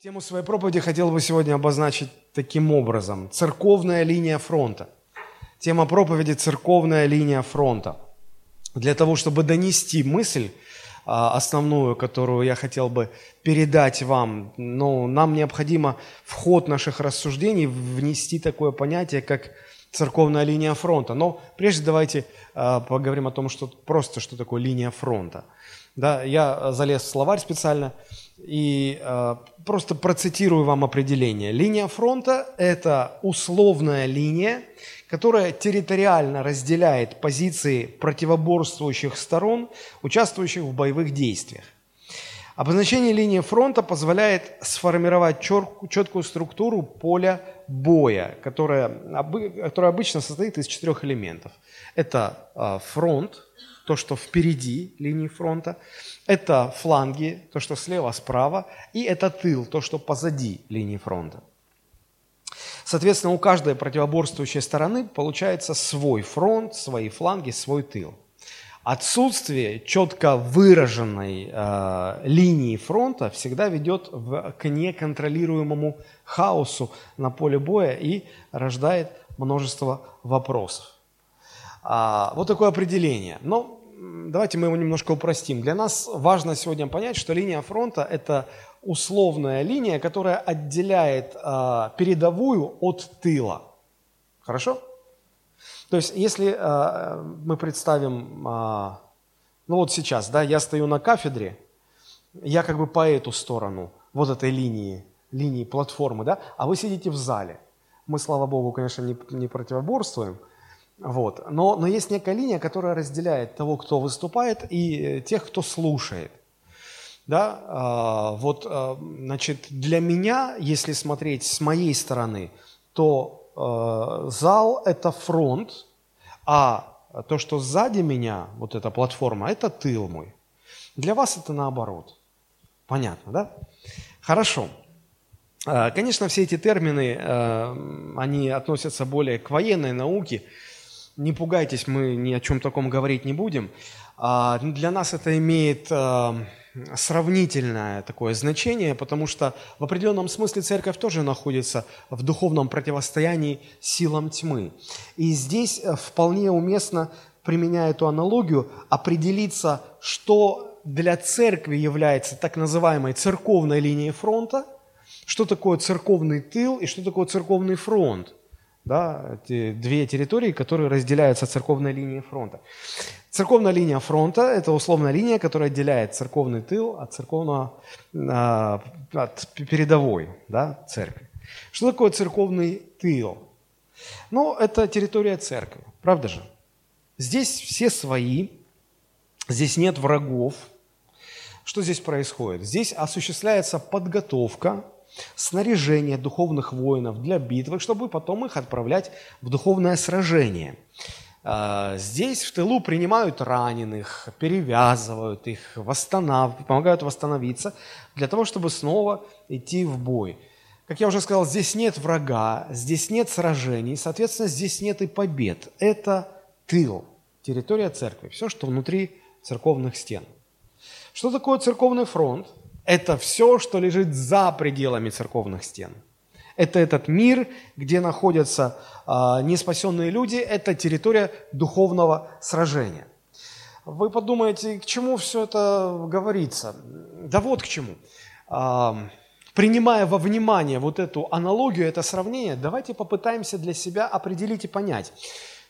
Тему своей проповеди хотел бы сегодня обозначить таким образом. Церковная линия фронта. Тема проповеди – церковная линия фронта. Для того, чтобы донести мысль а, основную, которую я хотел бы передать вам, но нам необходимо в ход наших рассуждений внести такое понятие, как церковная линия фронта. Но прежде давайте а, поговорим о том, что просто что такое линия фронта. Да, я залез в словарь специально – и э, просто процитирую вам определение. Линия фронта – это условная линия, которая территориально разделяет позиции противоборствующих сторон, участвующих в боевых действиях. Обозначение линии фронта позволяет сформировать четкую структуру поля боя, которая, которая обычно состоит из четырех элементов. Это э, фронт, то, что впереди линии фронта, это фланги, то, что слева, справа, и это тыл, то, что позади линии фронта. Соответственно, у каждой противоборствующей стороны получается свой фронт, свои фланги, свой тыл. Отсутствие четко выраженной э, линии фронта всегда ведет в, к неконтролируемому хаосу на поле боя и рождает множество вопросов. А, вот такое определение. Но давайте мы его немножко упростим. Для нас важно сегодня понять, что линия фронта – это условная линия, которая отделяет э, передовую от тыла. Хорошо? То есть, если э, мы представим, э, ну вот сейчас, да, я стою на кафедре, я как бы по эту сторону вот этой линии, линии платформы, да, а вы сидите в зале. Мы, слава богу, конечно, не, не противоборствуем, вот. Но, но есть некая линия, которая разделяет того, кто выступает, и э, тех, кто слушает. Да? А, вот, а, значит, для меня, если смотреть с моей стороны, то а, зал – это фронт, а то, что сзади меня, вот эта платформа, это тыл мой. Для вас это наоборот. Понятно, да? Хорошо. Конечно, все эти термины, они относятся более к военной науке, не пугайтесь, мы ни о чем таком говорить не будем. А, для нас это имеет а, сравнительное такое значение, потому что в определенном смысле церковь тоже находится в духовном противостоянии силам тьмы. И здесь э, вполне уместно, применяя эту аналогию, определиться, что для церкви является так называемой церковной линией фронта, что такое церковный тыл и что такое церковный фронт да, эти две территории, которые разделяются церковной линией фронта. Церковная линия фронта – это условная линия, которая отделяет церковный тыл от церковного, а, от передовой да, церкви. Что такое церковный тыл? Ну, это территория церкви, правда же? Здесь все свои, здесь нет врагов. Что здесь происходит? Здесь осуществляется подготовка снаряжение духовных воинов для битвы, чтобы потом их отправлять в духовное сражение. А, здесь в тылу принимают раненых, перевязывают их, восстанов... помогают восстановиться для того, чтобы снова идти в бой. Как я уже сказал, здесь нет врага, здесь нет сражений, соответственно, здесь нет и побед. Это тыл, территория церкви, все, что внутри церковных стен. Что такое церковный фронт? Это все, что лежит за пределами церковных стен. Это этот мир, где находятся э, неспасенные люди, это территория духовного сражения. Вы подумаете, к чему все это говорится? Да вот к чему. Э, принимая во внимание вот эту аналогию, это сравнение, давайте попытаемся для себя определить и понять.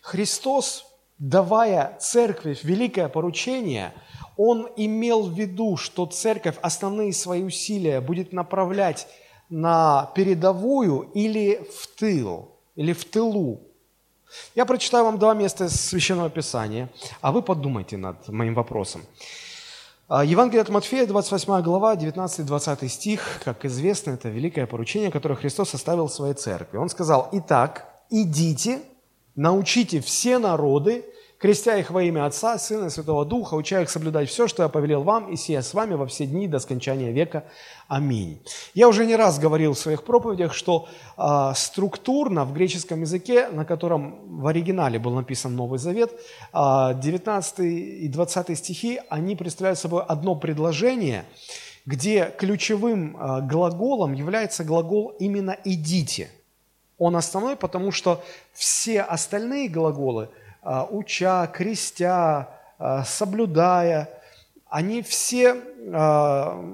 Христос, давая церкви великое поручение – он имел в виду, что церковь основные свои усилия будет направлять на передовую или в тыл, или в тылу. Я прочитаю вам два места из Священного Писания, а вы подумайте над моим вопросом. А, Евангелие от Матфея, 28 глава, 19-20 стих, как известно, это великое поручение, которое Христос оставил своей церкви. Он сказал, «Итак, идите, научите все народы, крестя их во имя Отца, Сына и Святого Духа, уча их соблюдать все, что я повелел вам, и сия с вами во все дни до скончания века. Аминь. Я уже не раз говорил в своих проповедях, что э, структурно в греческом языке, на котором в оригинале был написан Новый Завет, э, а, 19 и 20 стихи, они представляют собой одно предложение, где ключевым э, глаголом является глагол именно «идите». Он основной, потому что все остальные глаголы «уча», «крестя», «соблюдая», они все,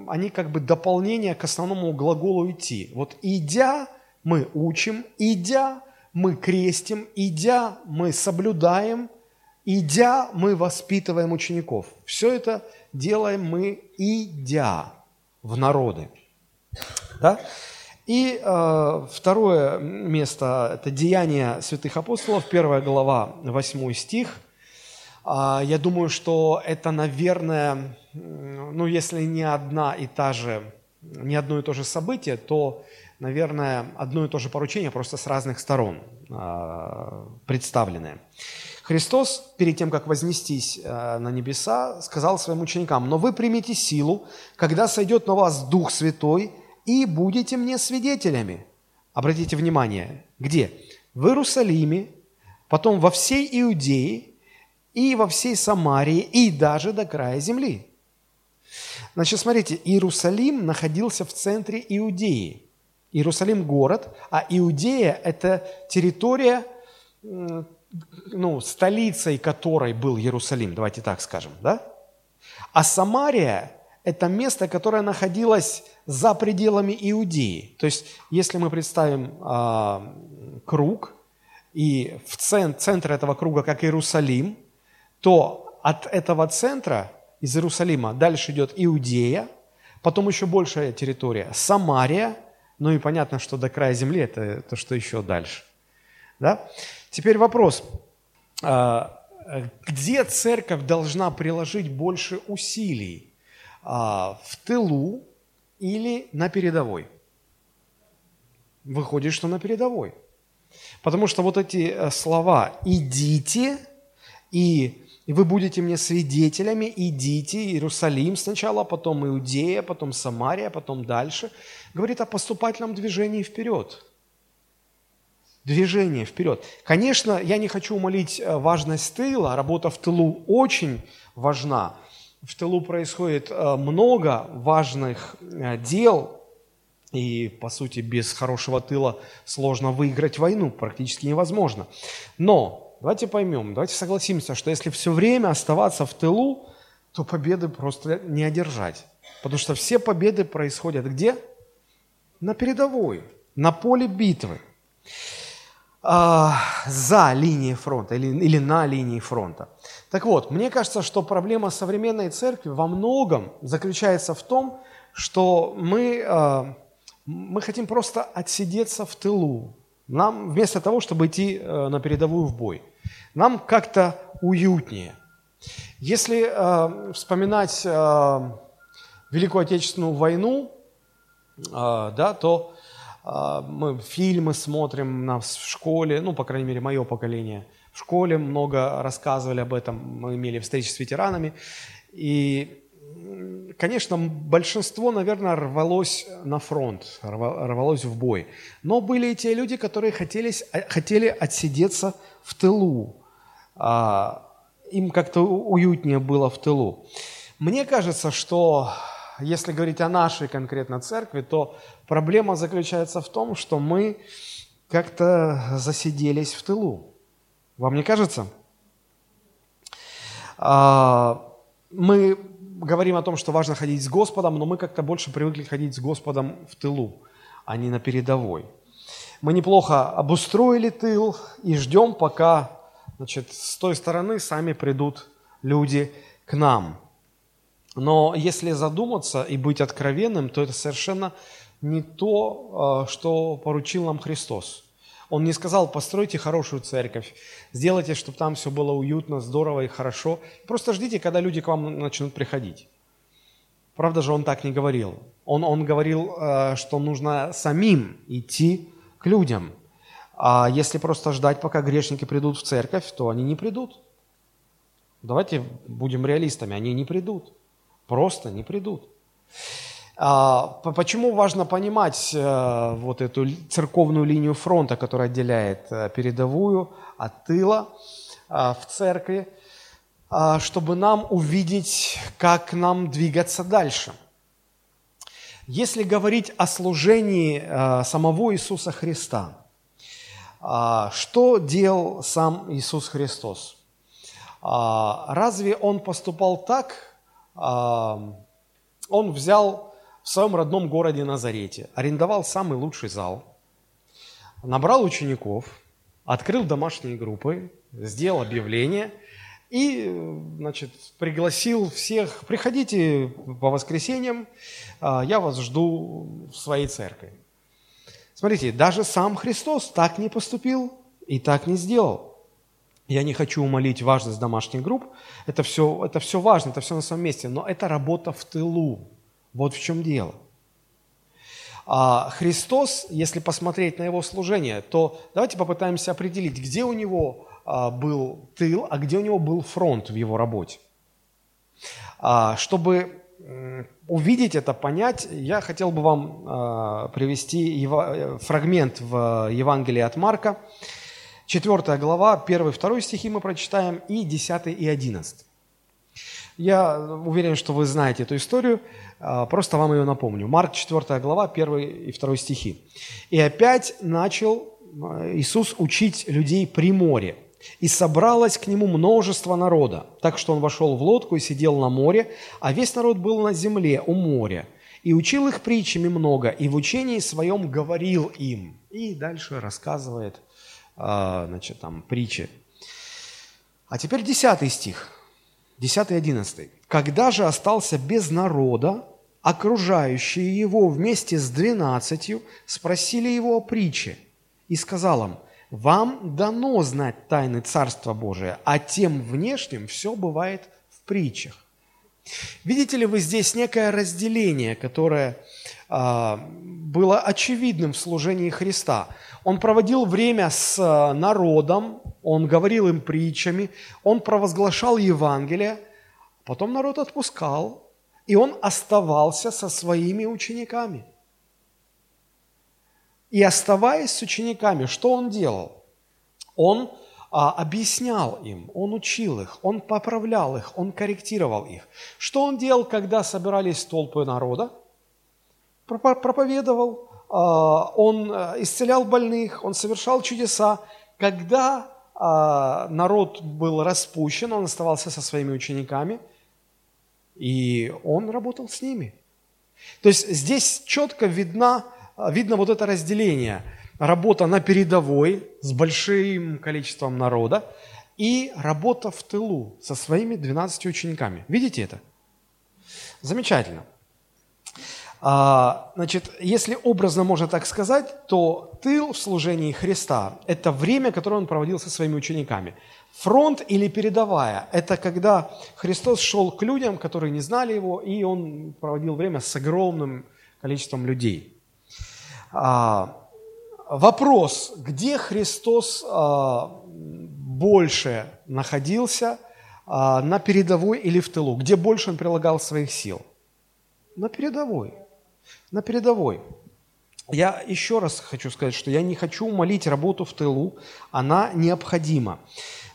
они как бы дополнение к основному глаголу «идти». Вот «идя» мы учим, «идя» мы крестим, «идя» мы соблюдаем, «идя» мы воспитываем учеников. Все это делаем мы, идя в народы. Да? И э, второе место – это Деяния святых апостолов, первая глава, 8 стих. Э, я думаю, что это, наверное, ну, если не одна и та же, не одно и то же событие, то, наверное, одно и то же поручение, просто с разных сторон э, представленное. Христос, перед тем, как вознестись э, на небеса, сказал своим ученикам, «Но вы примите силу, когда сойдет на вас Дух Святой, и будете мне свидетелями». Обратите внимание, где? В Иерусалиме, потом во всей Иудее и во всей Самарии, и даже до края земли. Значит, смотрите, Иерусалим находился в центре Иудеи. Иерусалим – город, а Иудея – это территория ну, столицей которой был Иерусалим, давайте так скажем, да? А Самария – это место, которое находилось за пределами Иудеи. То есть, если мы представим э, круг, и в центр, центр этого круга как Иерусалим, то от этого центра, из Иерусалима, дальше идет Иудея, потом еще большая территория – Самария, ну и понятно, что до края земли – это то, что еще дальше. Да? Теперь вопрос. А, где церковь должна приложить больше усилий? А, в тылу или на передовой? Выходит, что на передовой. Потому что вот эти э, слова «идите» и вы будете мне свидетелями, идите, Иерусалим сначала, потом Иудея, потом Самария, потом дальше. Говорит о поступательном движении вперед движение вперед. Конечно, я не хочу умолить э, важность тыла, работа в тылу очень важна. В тылу происходит э, много важных э, дел, и, по сути, без хорошего тыла сложно выиграть войну, практически невозможно. Но давайте поймем, давайте согласимся, что если все время оставаться в тылу, то победы просто не одержать. Потому что все победы происходят где? На передовой, на поле битвы за линией фронта или, или на линии фронта. Так вот, мне кажется, что проблема современной церкви во многом заключается в том, что мы, а, мы хотим просто отсидеться в тылу, нам вместо того, чтобы идти а, на передовую в бой. Нам как-то уютнее. Если э, вспоминать э, Великую Отечественную войну, э, да, то а, мы фильмы смотрим нас в школе, ну, по крайней мере, мое поколение. В школе много рассказывали об этом, мы имели встречи с ветеранами. И, конечно, большинство, наверное, рвалось на фронт, рвалось в бой. Но были и те люди, которые хотели, хотели отсидеться в тылу. А, им как-то уютнее было в тылу. Мне кажется, что если говорить о нашей конкретно церкви, то проблема заключается в том, что мы как-то засиделись в тылу. Вам не кажется? А, мы говорим о том, что важно ходить с Господом, но мы как-то больше привыкли ходить с Господом в тылу, а не на передовой. Мы неплохо обустроили тыл и ждем, пока значит, с той стороны сами придут люди к нам – но если задуматься и быть откровенным, то это совершенно не то, а, что поручил нам Христос. Он не сказал, постройте хорошую церковь, сделайте, чтобы там все было уютно, здорово и хорошо. Просто ждите, когда люди к вам начнут приходить. Правда же, он так не говорил. Он, он говорил, а, что нужно самим идти к людям. А если просто ждать, пока грешники придут в церковь, то они не придут. Давайте будем реалистами, они не придут. Просто не придут. А, почему важно понимать э, вот эту церковную линию фронта, которая отделяет э, передовую от тыла а, в церкви, а, чтобы нам увидеть, как нам двигаться дальше. Если говорить о служении э, самого Иисуса Христа, что делал сам Иисус Христос? Разве Он поступал так? Он взял в своем родном городе Назарете, арендовал самый лучший зал, набрал учеников, открыл домашние группы, сделал объявление – и, значит, пригласил всех, приходите по воскресеньям, а, я вас жду в своей церкви. Смотрите, даже сам Христос так не поступил и так не сделал. Я не хочу умолить важность домашних групп, это все, это все важно, это все на своем месте, но это работа в тылу. Вот в чем дело. А Христос, если посмотреть на его служение, то давайте попытаемся определить, где у него а, был тыл, а где у него был фронт в его работе. А, чтобы увидеть это, понять, я хотел бы вам а, привести фрагмент в Евангелии от Марка, 4 глава, 1-2 стихи мы прочитаем, и 10 и 11. Я уверен, что вы знаете эту историю, просто вам ее напомню. Марк 4 глава, 1 и 2 стихи. «И опять начал Иисус учить людей при море. И собралось к нему множество народа, так что он вошел в лодку и сидел на море, а весь народ был на земле у моря. И учил их притчами много, и в учении своем говорил им. И дальше рассказывает, а, значит, там, притчи. А теперь десятый стих, десятый, одиннадцатый. «Когда же остался без народа, окружающие его вместе с двенадцатью спросили его о притче, и сказал им, вам дано знать тайны Царства Божия, а тем внешним все бывает в притчах. Видите ли вы здесь некое разделение, которое э, было очевидным в служении Христа. Он проводил время с а, народом, он говорил им притчами, он провозглашал Евангелие, потом народ отпускал, и он оставался со своими учениками – и оставаясь с учениками, что он делал? Он а, объяснял им, он учил их, он поправлял их, он корректировал их. Что он делал, когда собирались толпы народа? Проповедовал, он а, исцелял больных, он совершал чудеса. Когда а, народ был распущен, он оставался со своими учениками, и он работал с ними. То есть здесь четко видна а, видно вот это разделение. Работа на передовой с большим количеством народа и работа в тылу со своими 12 учениками. Видите это? Замечательно. А, значит, если образно можно так сказать, то тыл в служении Христа – это время, которое он проводил со своими учениками. Фронт или передовая – это когда Христос шел к людям, которые не знали Его, и Он проводил время с огромным количеством людей – а, вопрос, где Христос а, больше находился, на передовой или в тылу? Где больше он прилагал своих сил? На передовой. На передовой. Я еще раз хочу сказать, что я не хочу молить работу в тылу, она необходима.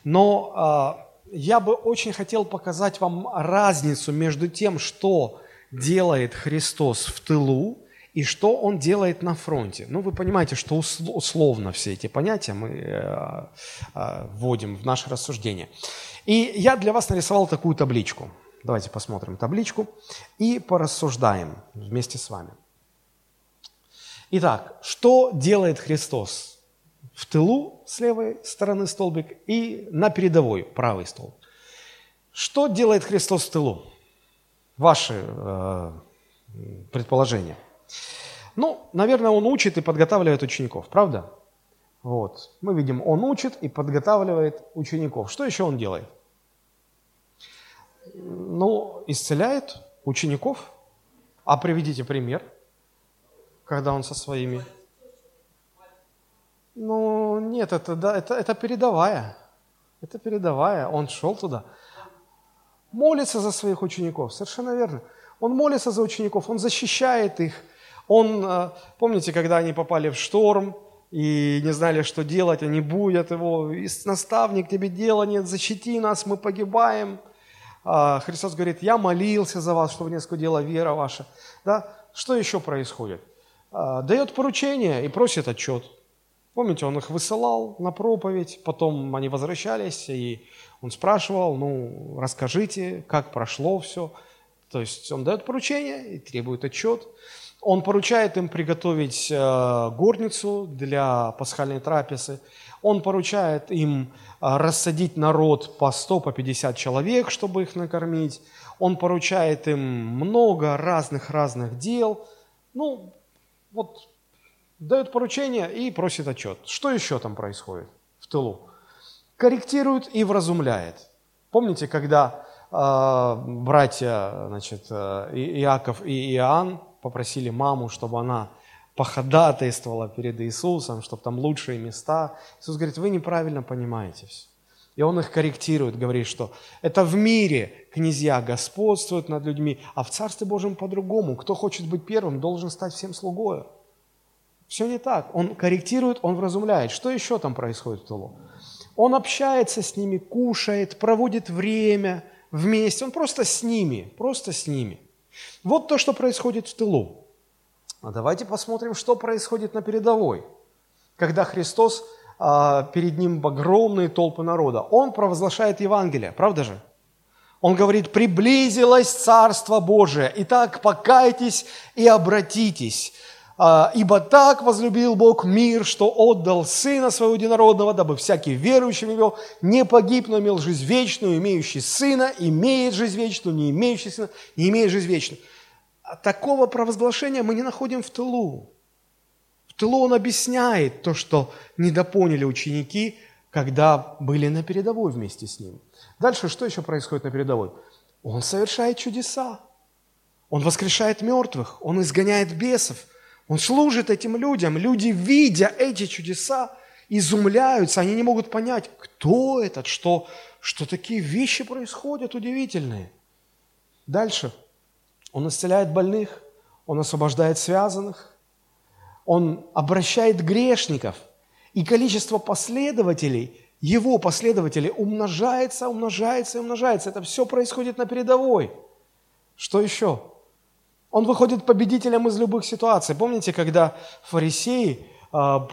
Но я бы очень хотел показать вам разницу между тем, что делает Христос в тылу, и что он делает на фронте. Ну, вы понимаете, что условно все эти понятия мы э, э, вводим в наше рассуждение. И я для вас нарисовал такую табличку. Давайте посмотрим табличку и порассуждаем вместе с вами. Итак, что делает Христос в тылу с левой стороны столбик и на передовой правый столб? Что делает Христос в тылу? Ваши э, предположения – ну, наверное, он учит и подготавливает учеников, правда? Вот. Мы видим, он учит и подготавливает учеников. Что еще он делает? Ну, исцеляет учеников. А приведите пример, когда он со своими... Ну, нет, это, да, это, это передовая. Это передовая. Он шел туда. Молится за своих учеников, совершенно верно. Он молится за учеников, он защищает их, он, э, помните, когда они попали в шторм и не знали, что делать, они будут его, наставник, тебе дела нет, защити нас, мы погибаем. А Христос говорит, я молился за вас, чтобы не скудела вера ваша. Да? что еще происходит? А, дает поручение и просит отчет. Помните, он их высылал на проповедь, потом они возвращались, и он спрашивал, ну, расскажите, как прошло все. То есть он дает поручение и требует отчет. Он поручает им приготовить э, горницу для пасхальной трапезы. Он поручает им э, рассадить народ по 100, по 50 человек, чтобы их накормить. Он поручает им много разных-разных дел. Ну, вот дает поручение и просит отчет. Что еще там происходит в тылу? Корректирует и вразумляет. Помните, когда э, братья значит, э, Иаков и Иоанн попросили маму, чтобы она походатайствовала перед Иисусом, чтобы там лучшие места. Иисус говорит, вы неправильно понимаете все. И он их корректирует, говорит, что это в мире князья господствуют над людьми, а в Царстве Божьем по-другому. Кто хочет быть первым, должен стать всем слугою. Все не так. Он корректирует, он вразумляет. Что еще там происходит в тылу? Он общается с ними, кушает, проводит время вместе. Он просто с ними, просто с ними. Вот то, что происходит в тылу. А давайте посмотрим, что происходит на передовой. Когда Христос, а, перед ним огромные толпы народа, Он провозглашает Евангелие, правда же? Он говорит, приблизилось Царство Божие, итак, покайтесь и обратитесь. А, ибо так возлюбил Бог мир, что отдал Сына Своего Единородного, дабы всякий верующий в Него не погиб, но имел жизнь вечную, имеющий Сына, имеет жизнь вечную, не имеющий Сына, не имеет жизнь вечную. А такого провозглашения мы не находим в тылу. В тылу он объясняет то, что недопоняли ученики, когда были на передовой вместе с ним. Дальше что еще происходит на передовой? Он совершает чудеса. Он воскрешает мертвых, он изгоняет бесов – он служит этим людям. Люди, видя эти чудеса, изумляются, они не могут понять, кто этот, что, что такие вещи происходят удивительные. Дальше. Он исцеляет больных, он освобождает связанных, он обращает грешников, и количество последователей, его последователей умножается, умножается и умножается. Это все происходит на передовой. Что еще? Он выходит победителем из любых ситуаций. Помните, когда фарисеи а,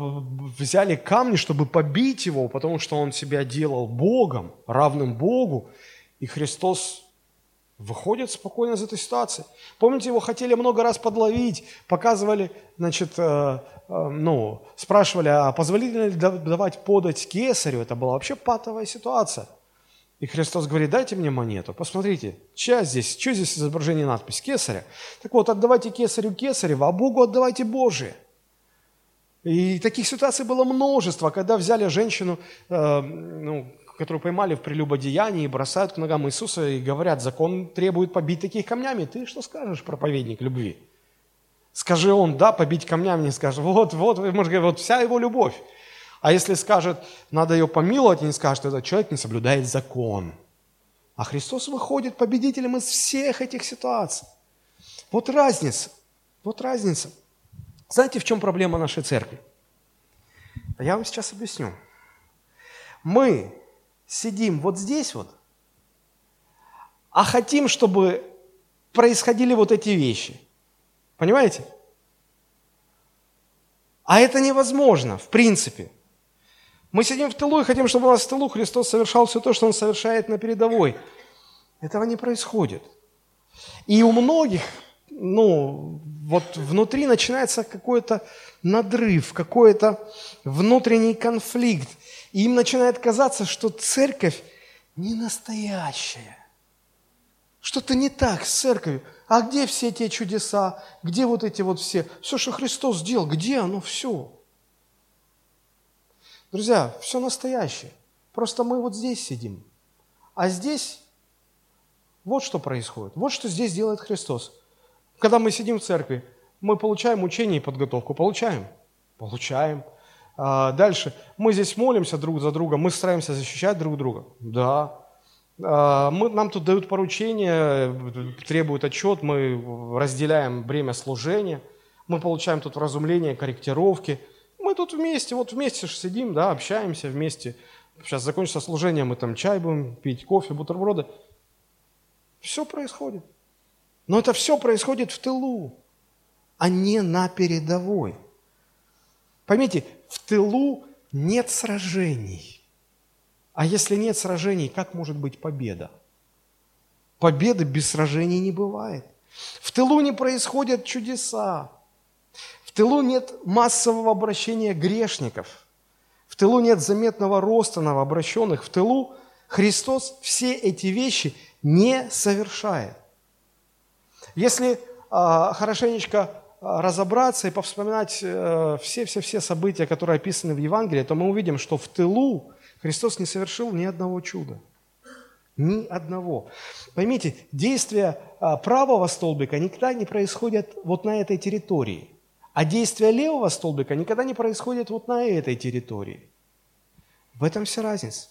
взяли камни, чтобы побить его, потому что он себя делал Богом, равным Богу, и Христос выходит спокойно из этой ситуации. Помните, его хотели много раз подловить, показывали, значит, э, э, ну, спрашивали, а позволительно ли давать подать кесарю? Это была вообще патовая ситуация. И Христос говорит, дайте мне монету, посмотрите, чья здесь, что здесь изображение надпись? Кесаря. Так вот, отдавайте кесарю кесарева, а Богу отдавайте Божие. И таких ситуаций было множество, когда взяли женщину, э, ну, которую поймали в прелюбодеянии, и бросают к ногам Иисуса и говорят, закон требует побить таких камнями. Ты что скажешь, проповедник любви? Скажи он, да, побить камнями, не скажет, вот, вот, может говорить, вот вся его любовь. А если скажет, надо ее помиловать, и не скажет, этот человек не соблюдает закон. А Христос выходит победителем из всех этих ситуаций. Вот разница. Вот разница. Знаете, в чем проблема нашей церкви? Я вам сейчас объясню. Мы сидим вот здесь вот, а хотим, чтобы происходили вот эти вещи. Понимаете? А это невозможно, в принципе. Мы сидим в тылу и хотим, чтобы у нас в тылу Христос совершал все то, что Он совершает на передовой. Этого не происходит. И у многих, ну, вот внутри начинается какой-то надрыв, какой-то внутренний конфликт. И им начинает казаться, что церковь не настоящая. Что-то не так с церковью. А где все те чудеса? Где вот эти вот все? Все, что Христос сделал, где оно все? Друзья, все настоящее. Просто мы вот здесь сидим. А здесь вот что происходит. Вот что здесь делает Христос. Когда мы сидим в церкви, мы получаем учение и подготовку. Получаем? Получаем. А дальше. Мы здесь молимся друг за друга, мы стараемся защищать друг друга. Да. А мы, нам тут дают поручения, требуют отчет, мы разделяем бремя служения, мы получаем тут вразумление, корректировки – мы тут вместе, вот вместе же сидим, да, общаемся вместе. Сейчас закончится служение, мы там чай будем пить, кофе, бутерброды. Все происходит. Но это все происходит в тылу. а не на передовой. Поймите, в тылу нет сражений. А если нет сражений, как может быть победа? Победы без сражений не бывает. В тылу не происходят чудеса. Тылу нет массового обращения грешников. В тылу нет заметного роста новообращенных. В тылу Христос все эти вещи не совершает. Если э, хорошенечко а, разобраться и повспоминать все-все-все события, которые описаны в Евангелии, то мы увидим, что в тылу Христос не совершил ни одного чуда. Ни одного. Поймите, действия а, правого столбика никогда не происходят вот на этой территории, а действия левого столбика никогда не происходят вот на этой территории. В этом вся разница.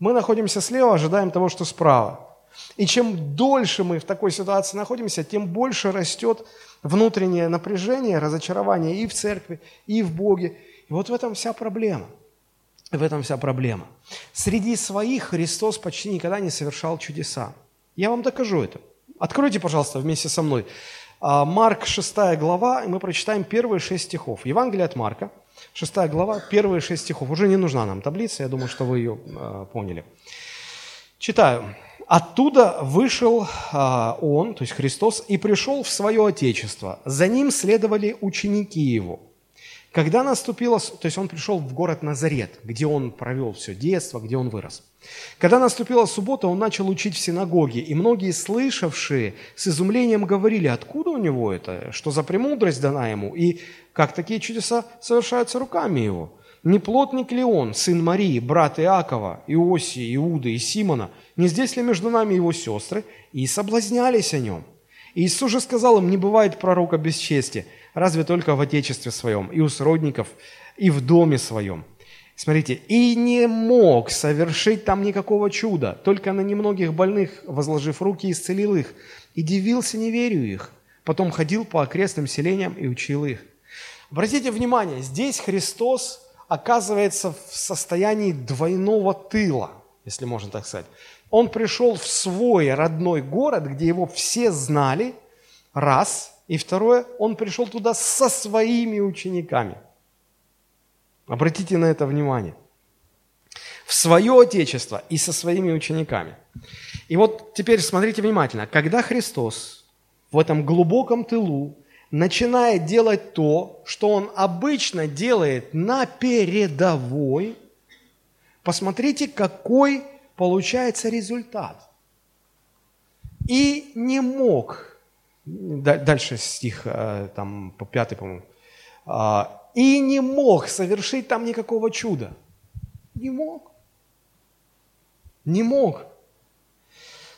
Мы находимся слева, ожидаем того, что справа. И чем дольше мы в такой ситуации находимся, тем больше растет внутреннее напряжение, разочарование и в церкви, и в Боге. И вот в этом вся проблема – в этом вся проблема. Среди своих Христос почти никогда не совершал чудеса. Я вам докажу это. Откройте, пожалуйста, вместе со мной. А, Марк, 6 глава, и мы прочитаем первые шесть стихов. Евангелие от Марка, 6 глава, первые шесть стихов. Уже не нужна нам таблица, я думаю, что вы ее э, поняли. Читаю. «Оттуда вышел э, Он, то есть Христос, и пришел в свое Отечество. За Ним следовали ученики Его». Когда наступило, то есть он пришел в город Назарет, где он провел все детство, где он вырос. Когда наступила суббота, он начал учить в синагоге, и многие слышавшие с изумлением говорили, откуда у него это, что за премудрость дана ему, и как такие чудеса совершаются руками его. Не плотник ли он, сын Марии, брат Иакова, Иосии, Иуды и Симона, не здесь ли между нами его сестры? И соблазнялись о нем. И Иисус же сказал им, не бывает пророка без чести, разве только в отечестве своем, и у сродников, и в доме своем. Смотрите, и не мог совершить там никакого чуда, только на немногих больных, возложив руки, исцелил их, и дивился неверию их. Потом ходил по окрестным селениям и учил их. Обратите внимание, здесь Христос оказывается в состоянии двойного тыла, если можно так сказать. Он пришел в свой родной город, где его все знали, раз – и второе, он пришел туда со своими учениками. Обратите на это внимание. В свое отечество и со своими учениками. И вот теперь смотрите внимательно. Когда Христос в этом глубоком тылу начинает делать то, что он обычно делает на передовой, посмотрите, какой получается результат. И не мог Дальше стих, э, там, по пятый, по-моему. «А, «И не мог совершить там никакого чуда». Не мог. Не мог.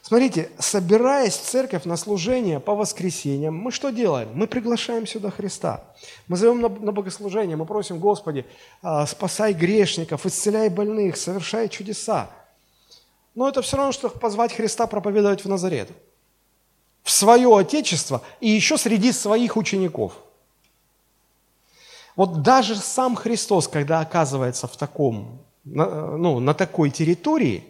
Смотрите, собираясь в церковь на служение по воскресеньям, мы что делаем? Мы приглашаем сюда Христа. Мы зовем на, на богослужение, мы просим, Господи, а, спасай грешников, исцеляй больных, совершай чудеса. Но это все равно, что позвать Христа проповедовать в Назарет в свое отечество и еще среди своих учеников. Вот даже сам Христос, когда оказывается в таком, ну, на такой территории,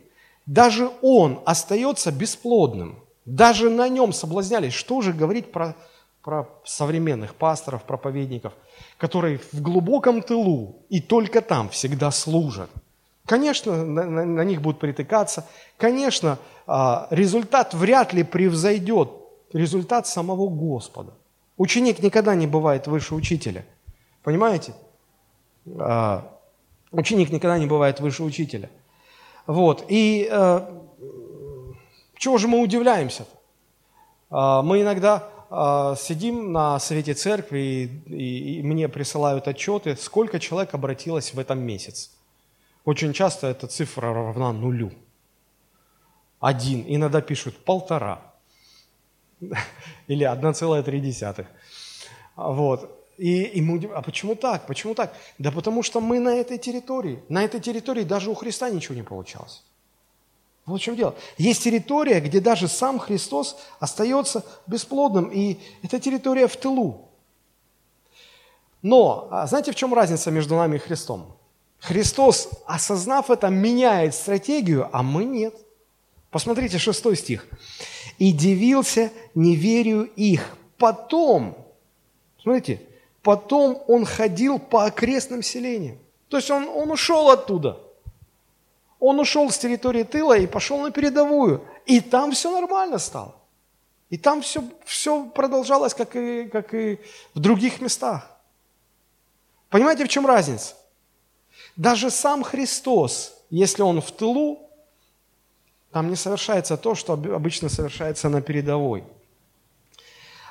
даже Он остается бесплодным. Даже на нем соблазнялись. Что же говорить про, про современных пасторов, проповедников, которые в глубоком тылу и только там всегда служат – Конечно, на, на, на них будут притыкаться. Конечно, а, результат вряд ли превзойдет результат самого Господа. Ученик никогда не бывает выше учителя. Понимаете? А, ученик никогда не бывает выше учителя. Вот. И э, чего же мы удивляемся? Э, мы иногда э, сидим на совете церкви, и, и, и мне присылают отчеты, сколько человек обратилось в этом месяц. Очень часто эта цифра равна нулю. Один. Иногда пишут полтора. Или 1,3. Вот. И, и мы. А почему так? Почему так? Да потому что мы на этой территории. На этой территории даже у Христа ничего не получалось. Вот в чем дело. Есть территория, где даже сам Христос остается бесплодным, и это территория в тылу. Но, а знаете, в чем разница между нами и Христом? Христос, осознав это, меняет стратегию, а мы нет. Посмотрите, шестой стих и дивился неверию их. Потом, Смотрите, потом он ходил по окрестным селениям. То есть он, он ушел оттуда. Он ушел с территории тыла и пошел на передовую. И там все нормально стало. И там все, все продолжалось, как и, как и в других местах. Понимаете, в чем разница? Даже сам Христос, если он в тылу, там не совершается то, что обычно совершается на передовой.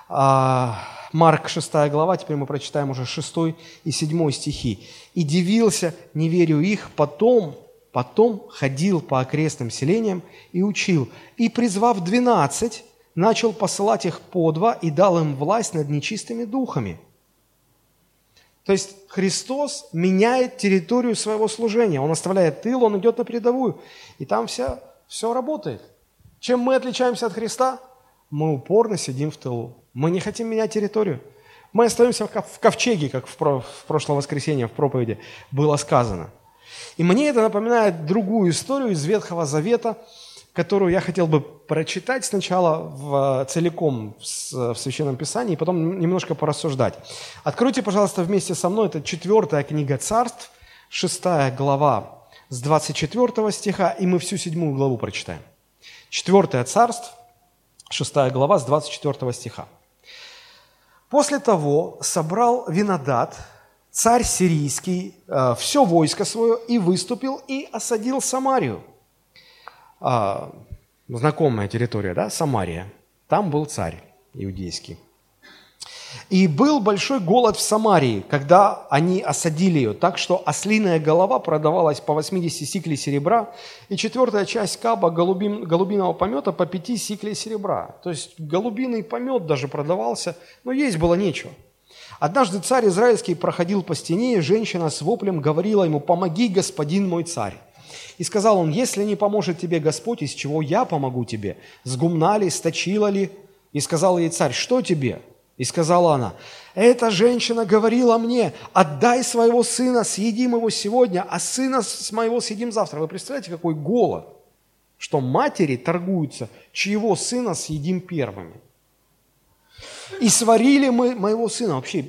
А, Марк 6 глава, теперь мы прочитаем уже 6 и 7 стихи. «И дивился неверию их, потом, потом ходил по окрестным селениям и учил, и, призвав двенадцать, начал посылать их по два и дал им власть над нечистыми духами». То есть Христос меняет территорию своего служения. Он оставляет тыл, он идет на передовую. И там вся, все работает. Чем мы отличаемся от Христа? Мы упорно сидим в тылу. Мы не хотим менять территорию. Мы остаемся в ковчеге, как в прошлое воскресенье в проповеди было сказано. И мне это напоминает другую историю из Ветхого Завета, которую я хотел бы прочитать сначала в, целиком в Священном Писании, и потом немножко порассуждать. Откройте, пожалуйста, вместе со мной, это четвертая книга Царств, шестая глава с 24 стиха, и мы всю седьмую главу прочитаем. Четвертая Царств, шестая глава с 24 стиха. После того собрал Винодат, царь сирийский, э, все войско свое и выступил и осадил Самарию. А, знакомая территория, да, Самария. Там был царь иудейский. И был большой голод в Самарии, когда они осадили ее, так что ослиная голова продавалась по 80 сиклей серебра, и четвертая часть каба голубин, голубиного помета по 5 сиклей серебра. То есть голубиный помет даже продавался, но есть было нечего. Однажды царь израильский проходил по стене, и женщина с воплем говорила ему, «Помоги, господин мой царь». И сказал он, «Если не поможет тебе Господь, из чего я помогу тебе? С гумна ли, сточила ли?» И сказал ей царь, «Что тебе?» И сказала она, эта женщина говорила мне, отдай своего сына, съедим его сегодня, а сына с моего съедим завтра. Вы представляете, какой голод, что матери торгуются, чьего сына съедим первыми. И сварили мы моего сына. Вообще,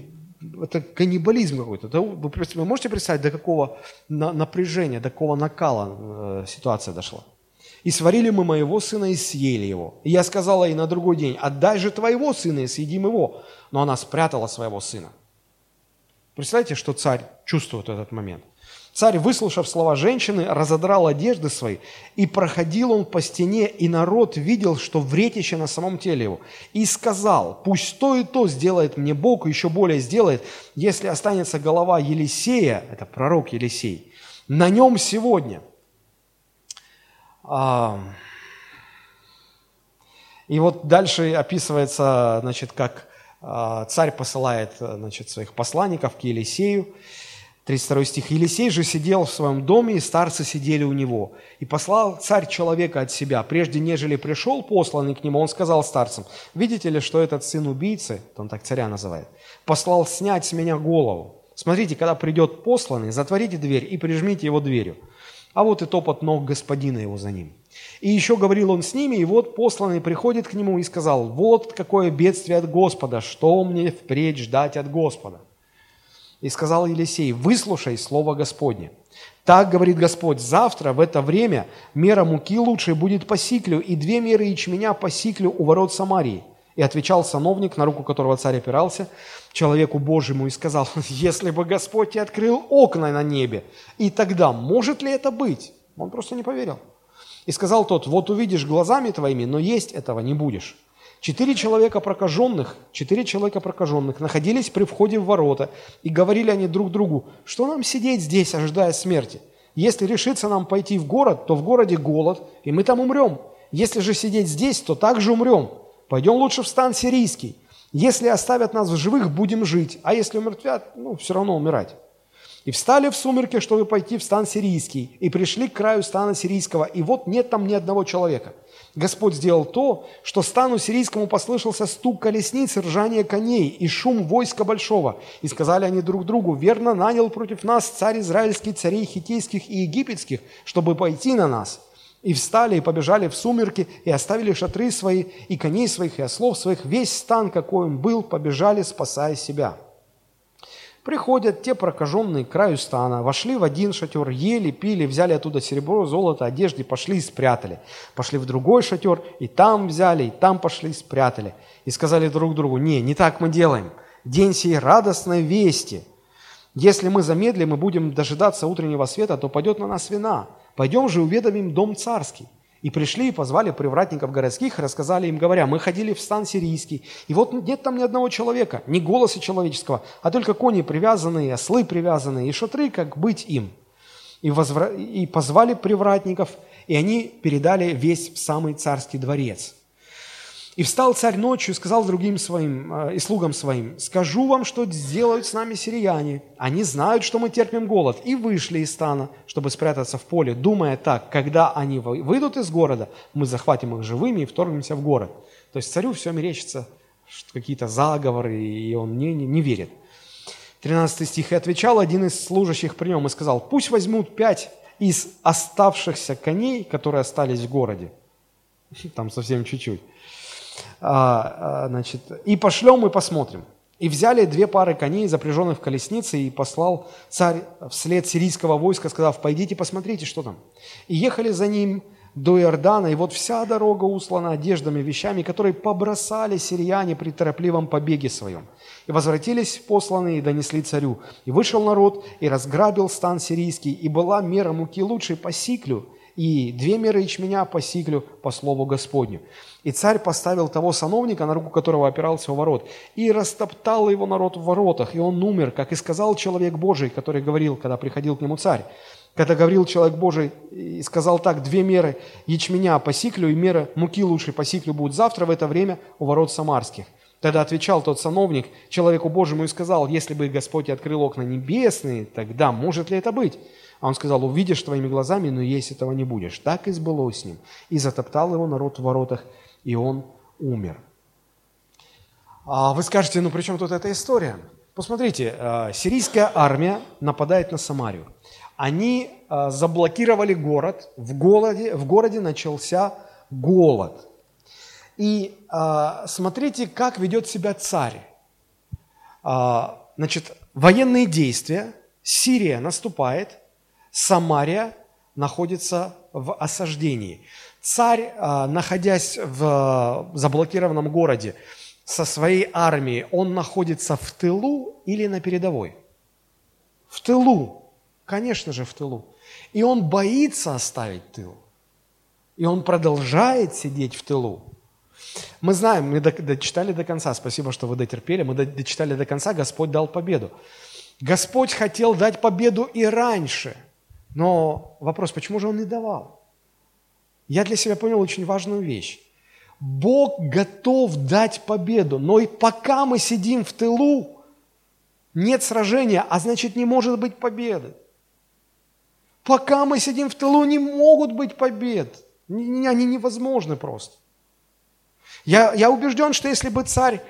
это каннибализм какой-то. Вы можете представить, до какого напряжения, до какого накала э, ситуация дошла? И сварили мы моего сына и съели его. И я сказала ей на другой день, отдай же твоего сына и съедим его. Но она спрятала своего сына. Представляете, что царь чувствует этот момент? Царь, выслушав слова женщины, разодрал одежды свои, и проходил он по стене, и народ видел, что вретище на самом теле его. И сказал, пусть то и то сделает мне Бог, и еще более сделает, если останется голова Елисея, это пророк Елисей, на нем сегодня – и вот дальше описывается, значит, как а, царь посылает значит, своих посланников к Елисею. 32 стих. «Елисей же сидел в своем доме, и старцы сидели у него. И послал царь человека от себя. Прежде нежели пришел посланный к нему, он сказал старцам, видите ли, что этот сын убийцы, он так царя называет, послал снять с меня голову. Смотрите, когда придет посланный, затворите дверь и прижмите его дверью а вот и топот ног господина его за ним. И еще говорил он с ними, и вот посланный приходит к нему и сказал, вот какое бедствие от Господа, что мне впредь ждать от Господа? И сказал Елисей, выслушай слово Господне. Так говорит Господь, завтра в это время мера муки лучшей будет по сиклю, и две меры ячменя по сиклю у ворот Самарии. И отвечал сановник, на руку которого царь опирался, человеку Божьему и сказал, если бы Господь и открыл окна на небе, и тогда может ли это быть? Он просто не поверил. И сказал тот, вот увидишь глазами твоими, но есть этого не будешь. Четыре человека прокаженных, четыре человека прокаженных находились при входе в ворота, и говорили они друг другу, что нам сидеть здесь, ожидая смерти? Если решится нам пойти в город, то в городе голод, и мы там умрем. Если же сидеть здесь, то также умрем. Пойдем лучше в стан сирийский. Если оставят нас в живых, будем жить, а если умертвят, ну, все равно умирать. И встали в сумерки, чтобы пойти в стан сирийский, и пришли к краю стана сирийского, и вот нет там ни одного человека. Господь сделал то, что стану сирийскому послышался стук колесниц, ржание коней и шум войска большого. И сказали они друг другу, верно нанял против нас царь израильский, царей хитейских и египетских, чтобы пойти на нас. И встали, и побежали в сумерки, и оставили шатры свои, и коней своих, и ослов своих, весь стан, какой он был, побежали, спасая себя. Приходят те прокаженные к краю стана, вошли в один шатер, ели, пили, взяли оттуда серебро, золото, одежды, пошли и спрятали. Пошли в другой шатер, и там взяли, и там пошли и спрятали. И сказали друг другу, не, не так мы делаем. День сей радостной вести. Если мы замедлим и будем дожидаться утреннего света, то пойдет на нас вина. Пойдем же уведомим дом царский. И пришли и позвали привратников городских, и рассказали им, говоря, мы ходили в стан сирийский, и вот нет там ни одного человека, ни голоса человеческого, а только кони привязанные, ослы привязанные, и шатры, как быть им. И, возвра... и позвали привратников, и они передали весь в самый царский дворец. И встал царь ночью и сказал другим своим э, и слугам своим, «Скажу вам, что сделают с нами сирияне. Они знают, что мы терпим голод». И вышли из стана, чтобы спрятаться в поле, думая так, когда они выйдут из города, мы захватим их живыми и вторгнемся в город. То есть царю все мерещится, какие-то заговоры, и он не, не, не верит. 13 стих. «И отвечал один из служащих при нем и сказал, пусть возьмут пять из оставшихся коней, которые остались в городе». Там совсем чуть-чуть а, а, значит, и пошлем и посмотрим. И взяли две пары коней, запряженных в колеснице, и послал царь вслед сирийского войска, сказав, пойдите посмотрите, что там. И ехали за ним до Иордана, и вот вся дорога услана одеждами, вещами, которые побросали сирияне при торопливом побеге своем. И возвратились посланные и донесли царю. И вышел народ, и разграбил стан сирийский, и была мера муки лучшей по сиклю, и две меры ячменя по сиклю по слову Господню. И царь поставил того сановника, на руку которого опирался у ворот, и растоптал его народ в воротах, и он умер, как и сказал человек Божий, который говорил, когда приходил к нему царь. Когда говорил человек Божий и сказал так, две меры ячменя по сиклю и мера муки лучшей по сиклю будут завтра в это время у ворот самарских. Тогда отвечал тот сановник человеку Божьему и сказал, если бы Господь открыл окна небесные, тогда может ли это быть? А он сказал, увидишь твоими глазами, но есть этого не будешь. Так и сбылось с ним. И затоптал его народ в воротах, и он умер. А вы скажете, ну при чем тут эта история? Посмотрите, э, сирийская армия нападает на Самарию. Они э, заблокировали город, в городе, в городе начался голод. И э, смотрите, как ведет себя царь. Значит, военные действия, Сирия наступает, Самария находится в осаждении. Царь, а, находясь в заблокированном городе со своей армией, он находится в тылу или на передовой? В тылу. Конечно же, в тылу. И он боится оставить тыл. И он продолжает сидеть в тылу. Мы знаем, мы дочитали до конца, спасибо, что вы дотерпели, мы дочитали до конца, Господь дал победу. Господь хотел дать победу и раньше – но вопрос, почему же он не давал? Я для себя понял очень важную вещь. Бог готов дать победу, но и пока мы сидим в тылу, нет сражения, а значит не может быть победы. Пока мы сидим в тылу, не могут быть побед. Они невозможны просто. Я, я убежден, что если бы царь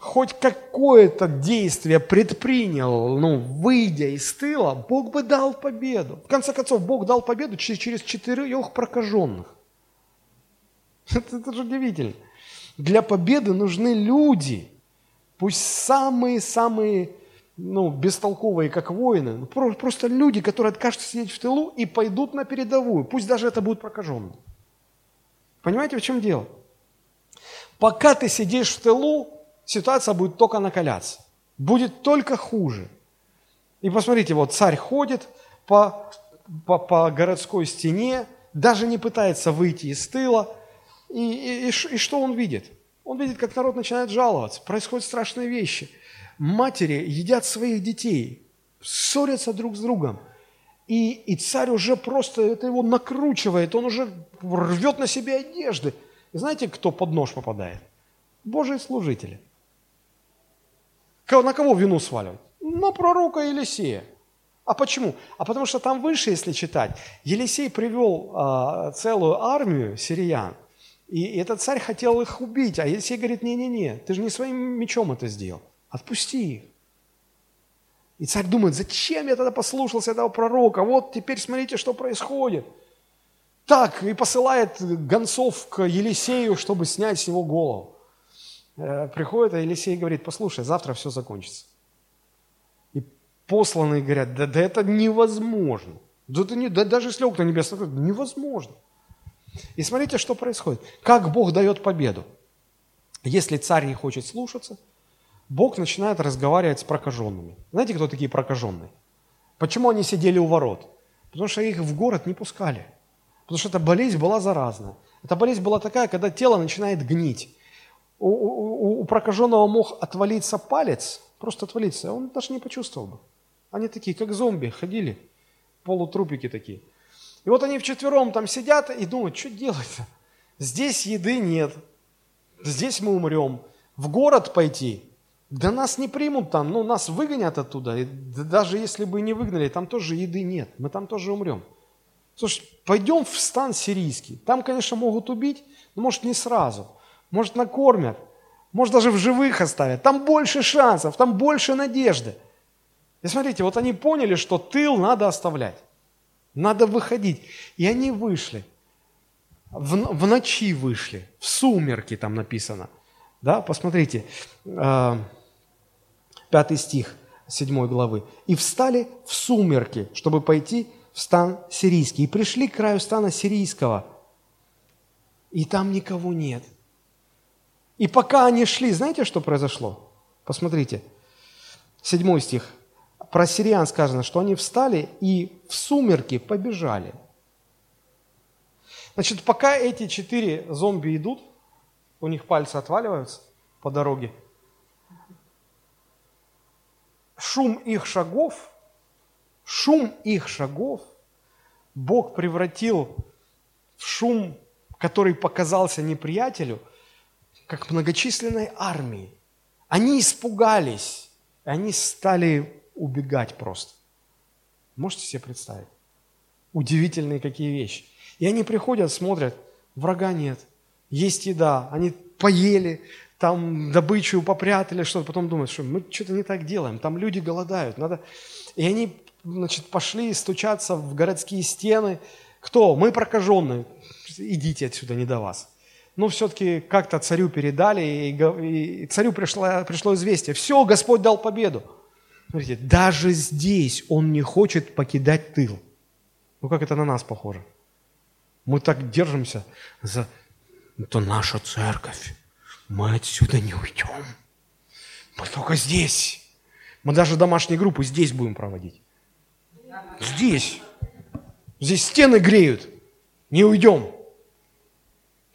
хоть какое-то действие предпринял, ну, выйдя из тыла, Бог бы дал победу. В конце концов, Бог дал победу через, через четырех прокаженных. Это, это же удивительно. Для победы нужны люди, пусть самые-самые ну, бестолковые, как воины, просто люди, которые откажутся сидеть в тылу и пойдут на передовую, пусть даже это будут прокаженные. Понимаете, в чем дело? Пока ты сидишь в тылу, ситуация будет только накаляться. Будет только хуже. И посмотрите, вот царь ходит по, по, по городской стене, даже не пытается выйти из тыла. И, и, и, и что он видит? Он видит, как народ начинает жаловаться. Происходят страшные вещи. Матери едят своих детей, ссорятся друг с другом. И, и царь уже просто это его накручивает, он уже рвет на себе одежды. И знаете, кто под нож попадает? Божьи служители – на кого вину сваливать? На пророка Елисея. А почему? А потому что там выше, если читать, Елисей привел а, целую армию сириян, и этот царь хотел их убить, а Елисей говорит, не-не-не, ты же не своим мечом это сделал, отпусти их. И царь думает, зачем я тогда послушался этого пророка? Вот теперь смотрите, что происходит. так, и посылает гонцов к Елисею, чтобы снять с него голову. Э, приходит, а Елисей говорит, послушай, завтра все закончится. И посланные говорят, да, да это невозможно. Да, это не, да даже если окна небесные, невозможно. И смотрите, что происходит. Как Бог дает победу. Если царь не хочет слушаться, Бог начинает разговаривать с прокаженными. Знаете, кто такие прокаженные? Почему они сидели у ворот? Потому что их в город не пускали. Потому что эта болезнь была заразная. Эта болезнь была такая, когда тело начинает гнить. У, у, у прокаженного мог отвалиться палец, просто отвалиться, он даже не почувствовал бы. Они такие, как зомби, ходили, полутрупики такие. И вот они вчетвером там сидят и думают, что делать-то? Здесь еды нет, здесь мы умрем. В город пойти, да нас не примут там, ну нас выгонят оттуда. И даже если бы не выгнали, там тоже еды нет, мы там тоже умрем. Слушай, пойдем в стан сирийский. Там, конечно, могут убить, но может не сразу. Может накормят, может даже в живых оставят. Там больше шансов, там больше надежды. И смотрите, вот они поняли, что тыл надо оставлять. Надо выходить. И они вышли. В, в ночи вышли, в сумерки там написано. Да, посмотрите, э, пятый стих седьмой главы. «И встали в сумерки, чтобы пойти в стан сирийский. И пришли к краю стана сирийского, и там никого нет. И пока они шли, знаете, что произошло? Посмотрите, седьмой стих про сириан сказано, что они встали и в сумерки побежали. Значит, пока эти четыре зомби идут, у них пальцы отваливаются по дороге, шум их шагов, шум их шагов Бог превратил в шум, который показался неприятелю, как многочисленной армии. Они испугались, и они стали убегать просто. Можете себе представить? Удивительные какие вещи. И они приходят, смотрят, врага нет, есть еда, они поели, там добычу попрятали, что-то, потом думают, что мы что-то не так делаем, там люди голодают, надо... И они, значит, пошли стучаться в городские стены. Кто? Мы прокаженные. Идите отсюда, не до вас. Но все-таки как-то царю передали, и, царю пришло, пришло известие. Все, Господь дал победу. Смотрите, даже здесь он не хочет покидать тыл. Ну как это на нас похоже? Мы так держимся за... Это наша церковь. Мы отсюда не уйдем. Мы только здесь. Мы даже домашние группы здесь будем проводить. Здесь. Здесь стены греют. Не уйдем.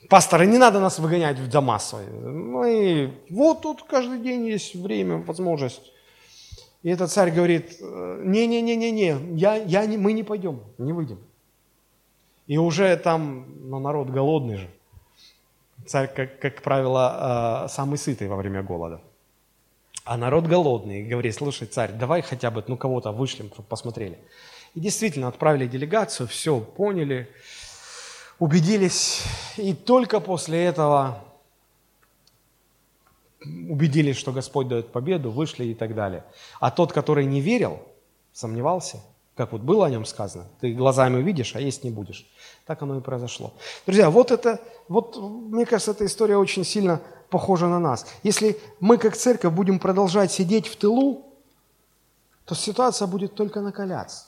Пасторы, не надо нас выгонять в дома свои. Мы, вот тут каждый день есть время, возможность. И этот царь говорит, не-не-не-не-не, я, я не, мы не пойдем, не выйдем. И уже там, ну, народ голодный же. Царь, как, как правило, а, самый сытый во время голода. А народ голодный. И говорит, слушай, царь, давай хотя бы, ну, кого-то вышлем, чтобы посмотрели. И действительно, отправили делегацию, все, поняли, убедились. И только после этого убедились, что Господь дает победу, вышли и так далее. А тот, который не верил, сомневался, как вот было о нем сказано, ты глазами увидишь, а есть не будешь. Так оно и произошло. Друзья, вот это, вот мне кажется, эта история очень сильно похожа на нас. Если мы как церковь будем продолжать сидеть в тылу, то ситуация будет только накаляться.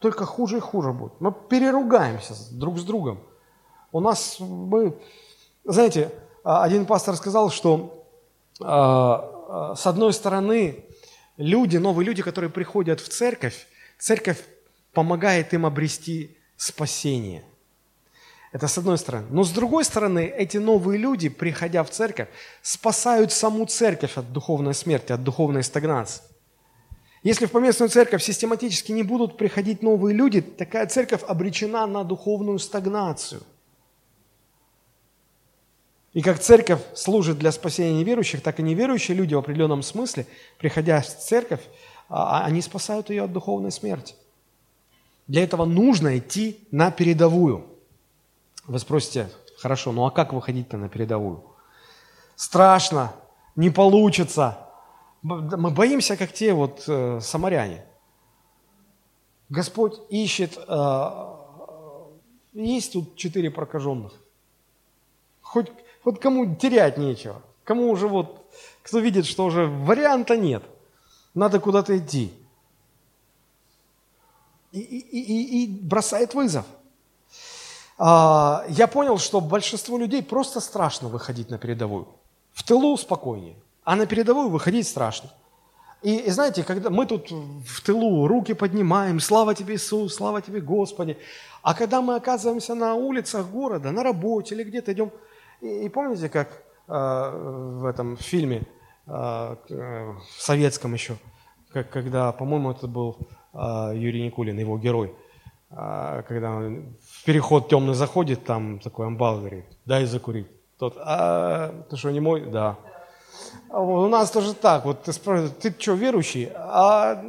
Только хуже и хуже будет. Мы переругаемся друг с другом. У нас мы, знаете, а, один пастор сказал, что а, а, с одной стороны люди, новые люди, которые приходят в церковь, церковь помогает им обрести спасение. Это с одной стороны. Но с другой стороны, эти новые люди, приходя в церковь, спасают саму церковь от духовной смерти, от духовной стагнации. Если в поместную церковь систематически не будут приходить новые люди, такая церковь обречена на духовную стагнацию – и как церковь служит для спасения неверующих, так и неверующие люди в определенном смысле, приходя в церковь, а, а они спасают ее от духовной смерти. Для этого нужно идти на передовую. Вы спросите, хорошо, ну а как выходить-то на передовую? Страшно, не получится. Мы боимся, как те вот э, самаряне. Господь ищет э, есть тут четыре прокаженных. Хоть, хоть кому терять нечего. Кому уже вот, кто видит, что уже варианта нет. Надо куда-то идти. И, и, и, и бросает вызов. А, я понял, что большинство людей просто страшно выходить на передовую. В тылу спокойнее, а на передовую выходить страшно. И, и знаете, когда мы тут в тылу руки поднимаем, слава тебе, Иисус, слава тебе, Господи. А когда мы оказываемся на улицах города, на работе или где-то идем, и, и помните, как э, в этом фильме, э, э, в советском еще, как, когда, по-моему, это был э, Юрий Никулин, его герой, э, когда он в переход темный заходит, там такой амбал говорит, дай закурить. Тот, а ты что, не мой? Да. А у нас тоже так, вот ты спрашиваешь, ты что, верующий? А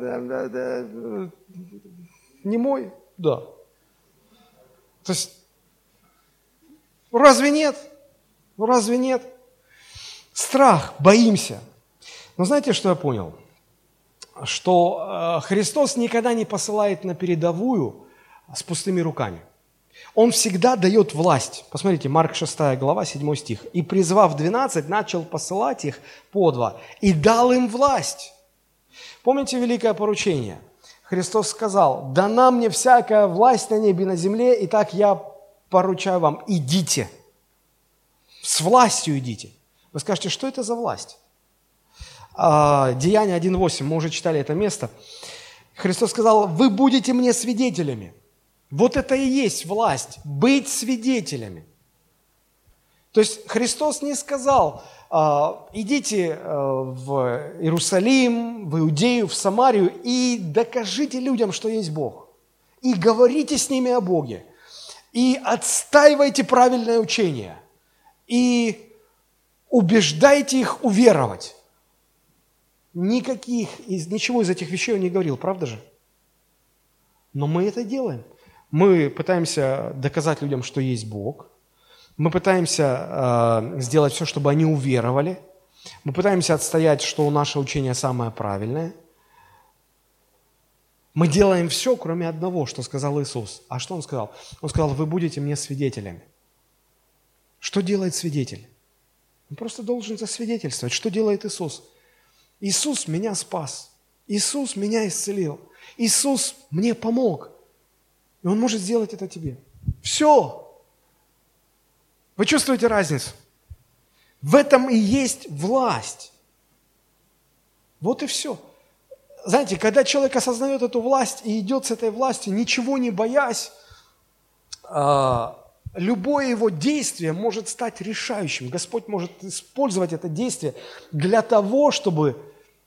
не мой? Да. То есть, ну разве нет? Ну разве нет? Страх, боимся. Но знаете, что я понял? Что э, Христос никогда не посылает на передовую с пустыми руками. Он всегда дает власть. Посмотрите, Марк 6 глава, 7 стих. «И, призвав 12, начал посылать их по два, и дал им власть». Помните великое поручение? Христос сказал, «Дана мне всякая власть на небе и на земле, и так я поручаю вам, идите». С властью идите. Вы скажете, что это за власть? А, Деяние 1.8, мы уже читали это место. Христос сказал, вы будете мне свидетелями. Вот это и есть власть, быть свидетелями. То есть Христос не сказал, «А, идите э, в Иерусалим, в Иудею, в Самарию и докажите людям, что есть Бог. И говорите с ними о Боге. И отстаивайте правильное учение. И убеждайте их уверовать. Никаких, ничего из этих вещей он не говорил, правда же? Но мы это делаем – мы пытаемся доказать людям, что есть Бог. Мы пытаемся э, сделать все, чтобы они уверовали. Мы пытаемся отстоять, что наше учение самое правильное. Мы делаем все, кроме одного, что сказал Иисус. А что Он сказал? Он сказал, вы будете мне свидетелями. Что делает свидетель? Он просто должен засвидетельствовать. Что делает Иисус? Иисус меня спас. Иисус меня исцелил. Иисус мне помог. И Он может сделать это тебе. Все. Вы чувствуете разницу? В этом и есть власть. Вот и все. Знаете, когда человек осознает эту власть и идет с этой властью, ничего не боясь, а, любое его действие может стать решающим. Господь может использовать это действие для того, чтобы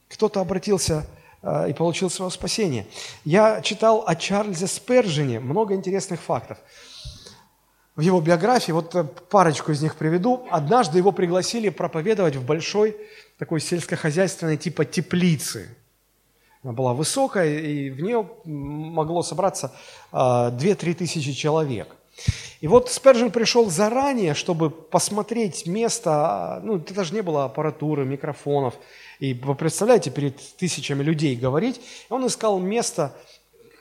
кто-то обратился Э, и получил свое спасение. Я читал о Чарльзе Спержине много интересных фактов. В его биографии, вот э, парочку из них приведу. Однажды его пригласили проповедовать в большой такой сельскохозяйственной типа теплицы. Она была высокая, и в нее могло собраться 2-3 э, тысячи человек. И вот Спержин пришел заранее, чтобы посмотреть место, ну, это даже не было аппаратуры, микрофонов, и вы представляете, перед тысячами людей говорить, он искал место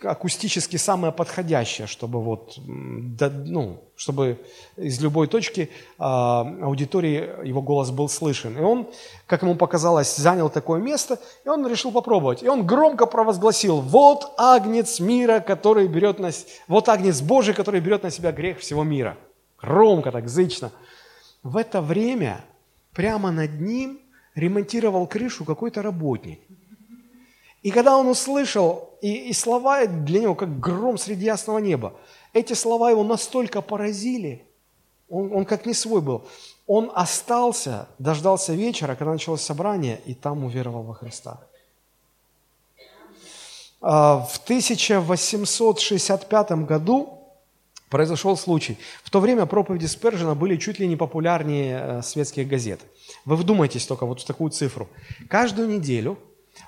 акустически самое подходящее, чтобы вот, да, ну, чтобы из любой точки а, аудитории его голос был слышен. И он, как ему показалось, занял такое место, и он решил попробовать. И он громко провозгласил, вот агнец мира, который берет на... Вот агнец Божий, который берет на себя грех всего мира. Громко так, зычно. В это время прямо над ним ремонтировал крышу какой-то работник. И когда он услышал, и, и слова для него как гром среди ясного неба, эти слова его настолько поразили, он, он как не свой был. Он остался, дождался вечера, когда началось собрание, и там уверовал во Христа. А, в 1865 году произошел случай. В то время проповеди Спержина были чуть ли не популярнее э, светских газет. Вы вдумайтесь только вот в такую цифру. Каждую неделю,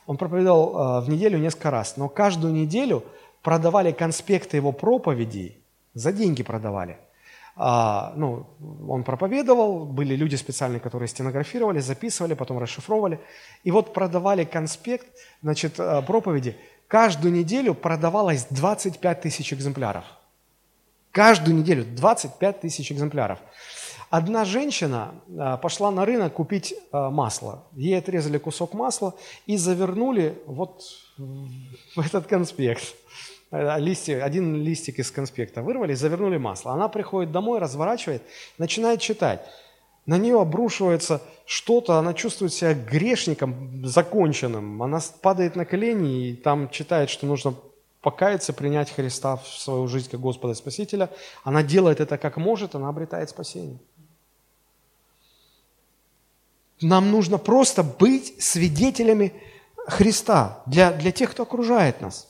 он проповедовал э, в неделю несколько раз, но каждую неделю продавали конспекты его проповедей, за деньги продавали. А, ну, он проповедовал, были люди специальные, которые стенографировали, записывали, потом расшифровывали. И вот продавали конспект, значит, э, проповеди. Каждую неделю продавалось 25 тысяч экземпляров – Каждую неделю 25 тысяч экземпляров. Одна женщина а, пошла на рынок купить а, масло. Ей отрезали кусок масла и завернули вот в этот конспект. Э, листик, один листик из конспекта вырвали, завернули масло. Она приходит домой, разворачивает, начинает читать. На нее обрушивается что-то, она чувствует себя грешником, законченным. Она падает на колени и там читает, что нужно покаяться, принять Христа в свою жизнь как Господа и Спасителя. Она делает это как может, она обретает спасение. Нам нужно просто быть свидетелями Христа для, для тех, кто окружает нас.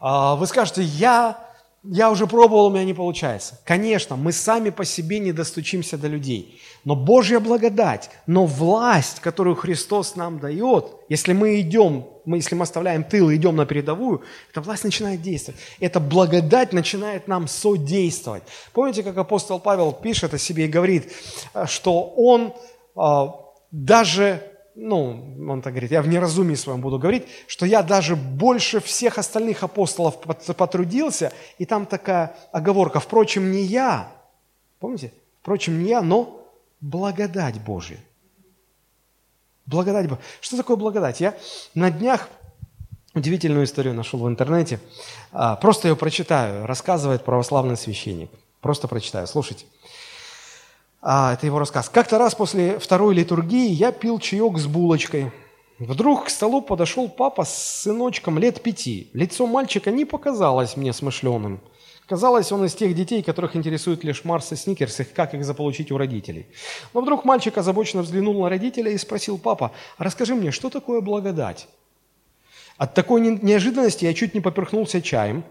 А, вы скажете, я, я уже пробовал, у меня не получается. Конечно, мы сами по себе не достучимся до людей. Но Божья благодать, но власть, которую Христос нам дает, если мы идем, мы, если мы оставляем тыл и идем на передовую, эта власть начинает действовать. Эта благодать начинает нам содействовать. Помните, как апостол Павел пишет о себе и говорит, э, что он а, даже ну, он так говорит, я в неразумии своем буду говорить, что я даже больше всех остальных апостолов потрудился, и там такая оговорка, впрочем, не я, помните? Впрочем, не я, но благодать Божья. Благодать Божья. Что такое благодать? Я на днях удивительную историю нашел в интернете, а, просто ее прочитаю, рассказывает православный священник. Просто прочитаю, слушайте. А, это его рассказ. Как-то раз после второй литургии я пил чаек с булочкой. Вдруг к столу подошел папа с сыночком лет пяти. Лицо мальчика не показалось мне смышленым. Казалось, он из тех детей, которых интересует лишь Марс и Сникерс, и как их заполучить у родителей. Но вдруг мальчик озабоченно взглянул на родителя и спросил, папа, а расскажи мне, что такое благодать? От такой неожиданности я чуть не поперхнулся чаем,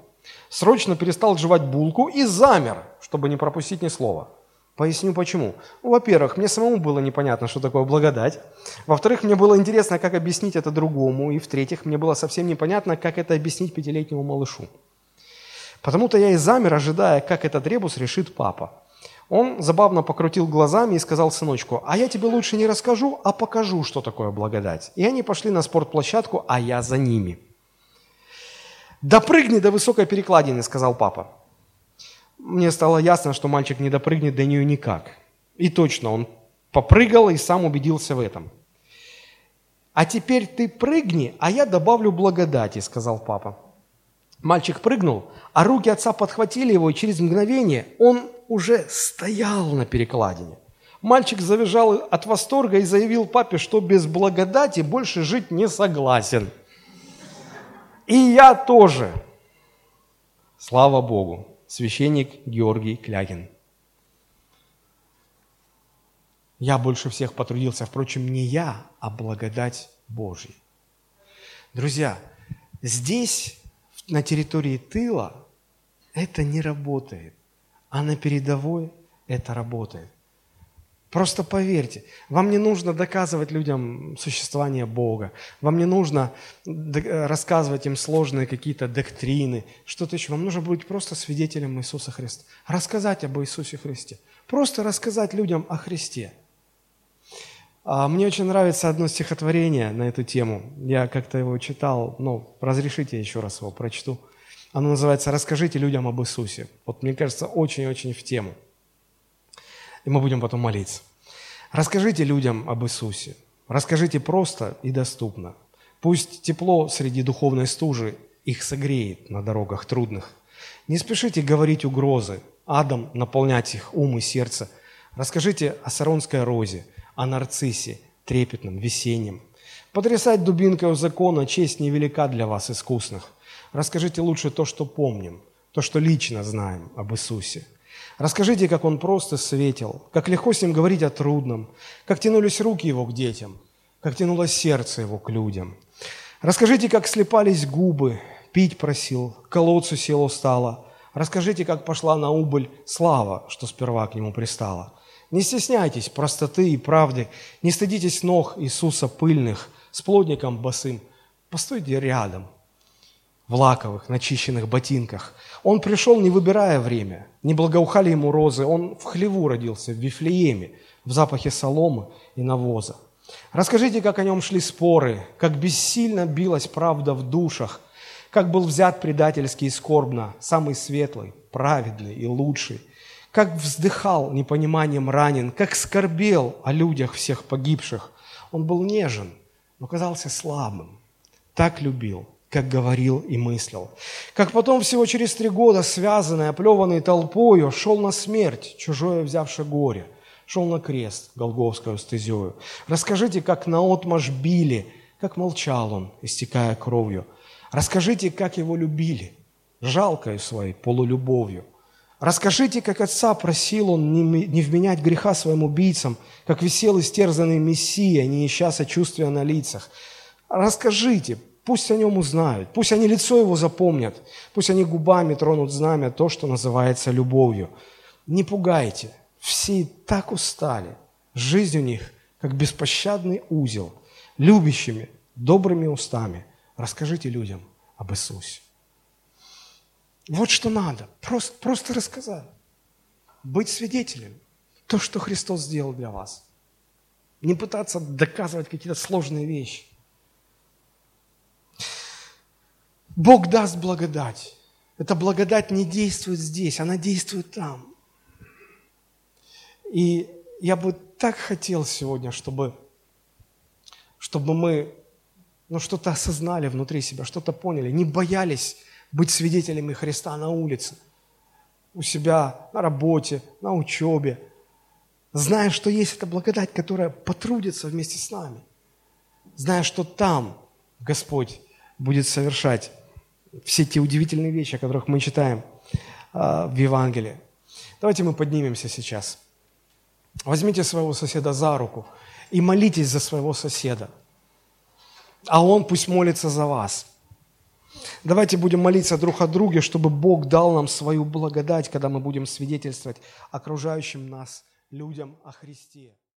срочно перестал жевать булку и замер, чтобы не пропустить ни слова. Поясню почему. Ну, во-первых, мне самому было непонятно, что такое благодать. Во-вторых, мне было интересно, как объяснить это другому. И в-третьих, мне было совсем непонятно, как это объяснить пятилетнему малышу. Потому-то я и замер, ожидая, как этот ребус решит папа. Он забавно покрутил глазами и сказал сыночку, а я тебе лучше не расскажу, а покажу, что такое благодать. И они пошли на спортплощадку, а я за ними. «Допрыгни до высокой перекладины», — сказал папа мне стало ясно, что мальчик не допрыгнет до нее никак. И точно, он попрыгал и сам убедился в этом. «А теперь ты прыгни, а я добавлю благодати», – сказал папа. Мальчик прыгнул, а руки отца подхватили его, и через мгновение он уже стоял на перекладине. Мальчик завизжал от восторга и заявил папе, что без благодати больше жить не согласен. И я тоже. Слава Богу священник Георгий Клягин. Я больше всех потрудился, впрочем, не я, а благодать Божья. Друзья, здесь, на территории тыла, это не работает, а на передовой это работает. Просто поверьте, вам не нужно доказывать людям существование Бога, вам не нужно рассказывать им сложные какие-то доктрины, что-то еще. Вам нужно быть просто свидетелем Иисуса Христа. Рассказать об Иисусе Христе. Просто рассказать людям о Христе. А, мне очень нравится одно стихотворение на эту тему. Я как-то его читал, но разрешите еще раз его прочту. Оно называется «Расскажите людям об Иисусе». Вот мне кажется, очень-очень в тему – и мы будем потом молиться. Расскажите людям об Иисусе. Расскажите просто и доступно. Пусть тепло среди духовной стужи их согреет на дорогах трудных. Не спешите говорить угрозы, адом наполнять их ум и сердце. Расскажите о Саронской розе, о нарциссе, трепетном, весеннем. Потрясать дубинкой у закона честь невелика для вас, искусных. Расскажите лучше то, что помним, то, что лично знаем об Иисусе – Расскажите, как он просто светил, как легко с ним говорить о трудном, как тянулись руки его к детям, как тянулось сердце его к людям. Расскажите, как слепались губы, пить просил, колодцу сел устало. Расскажите, как пошла на убыль слава, что сперва к нему пристала. Не стесняйтесь простоты и правды, не стыдитесь ног Иисуса пыльных, с плотником босым. Постойте рядом, в лаковых, начищенных ботинках. Он пришел, не выбирая время, не благоухали ему розы. Он в хлеву родился, в Вифлееме, в запахе соломы и навоза. Расскажите, как о нем шли споры, как бессильно билась правда в душах, как был взят предательски и скорбно, самый светлый, праведный и лучший, как вздыхал непониманием ранен, как скорбел о людях всех погибших. Он был нежен, но казался слабым, так любил, как говорил и мыслил. Как потом всего через три года, связанный, оплеванный толпою, шел на смерть, чужое взявшее горе, шел на крест Голговскую стезию. Расскажите, как наотмашь били, как молчал он, истекая кровью. Расскажите, как его любили, жалкою своей полулюбовью. Расскажите, как отца просил он не вменять греха своим убийцам, как висел истерзанный Мессия, не ища сочувствия на лицах. Расскажите, пусть о нем узнают, пусть они лицо его запомнят, пусть они губами тронут знамя то, что называется любовью. Не пугайте, все так устали, жизнь у них как беспощадный узел, любящими, добрыми устами. Расскажите людям об Иисусе. Вот что надо. Просто, просто рассказать. Быть свидетелем. То, что Христос сделал для вас. Не пытаться доказывать какие-то сложные вещи. Бог даст благодать. Эта благодать не действует здесь, она действует там. И я бы так хотел сегодня, чтобы, чтобы мы ну, что-то осознали внутри себя, что-то поняли, не боялись быть свидетелями Христа на улице, у себя, на работе, на учебе, зная, что есть эта благодать, которая потрудится вместе с нами, зная, что там Господь будет совершать все те удивительные вещи, о которых мы читаем э, в Евангелии. Давайте мы поднимемся сейчас. Возьмите своего соседа за руку и молитесь за своего соседа, а он пусть молится за вас – Давайте будем молиться друг о друге, чтобы Бог дал нам свою благодать, когда мы будем свидетельствовать окружающим нас людям о Христе.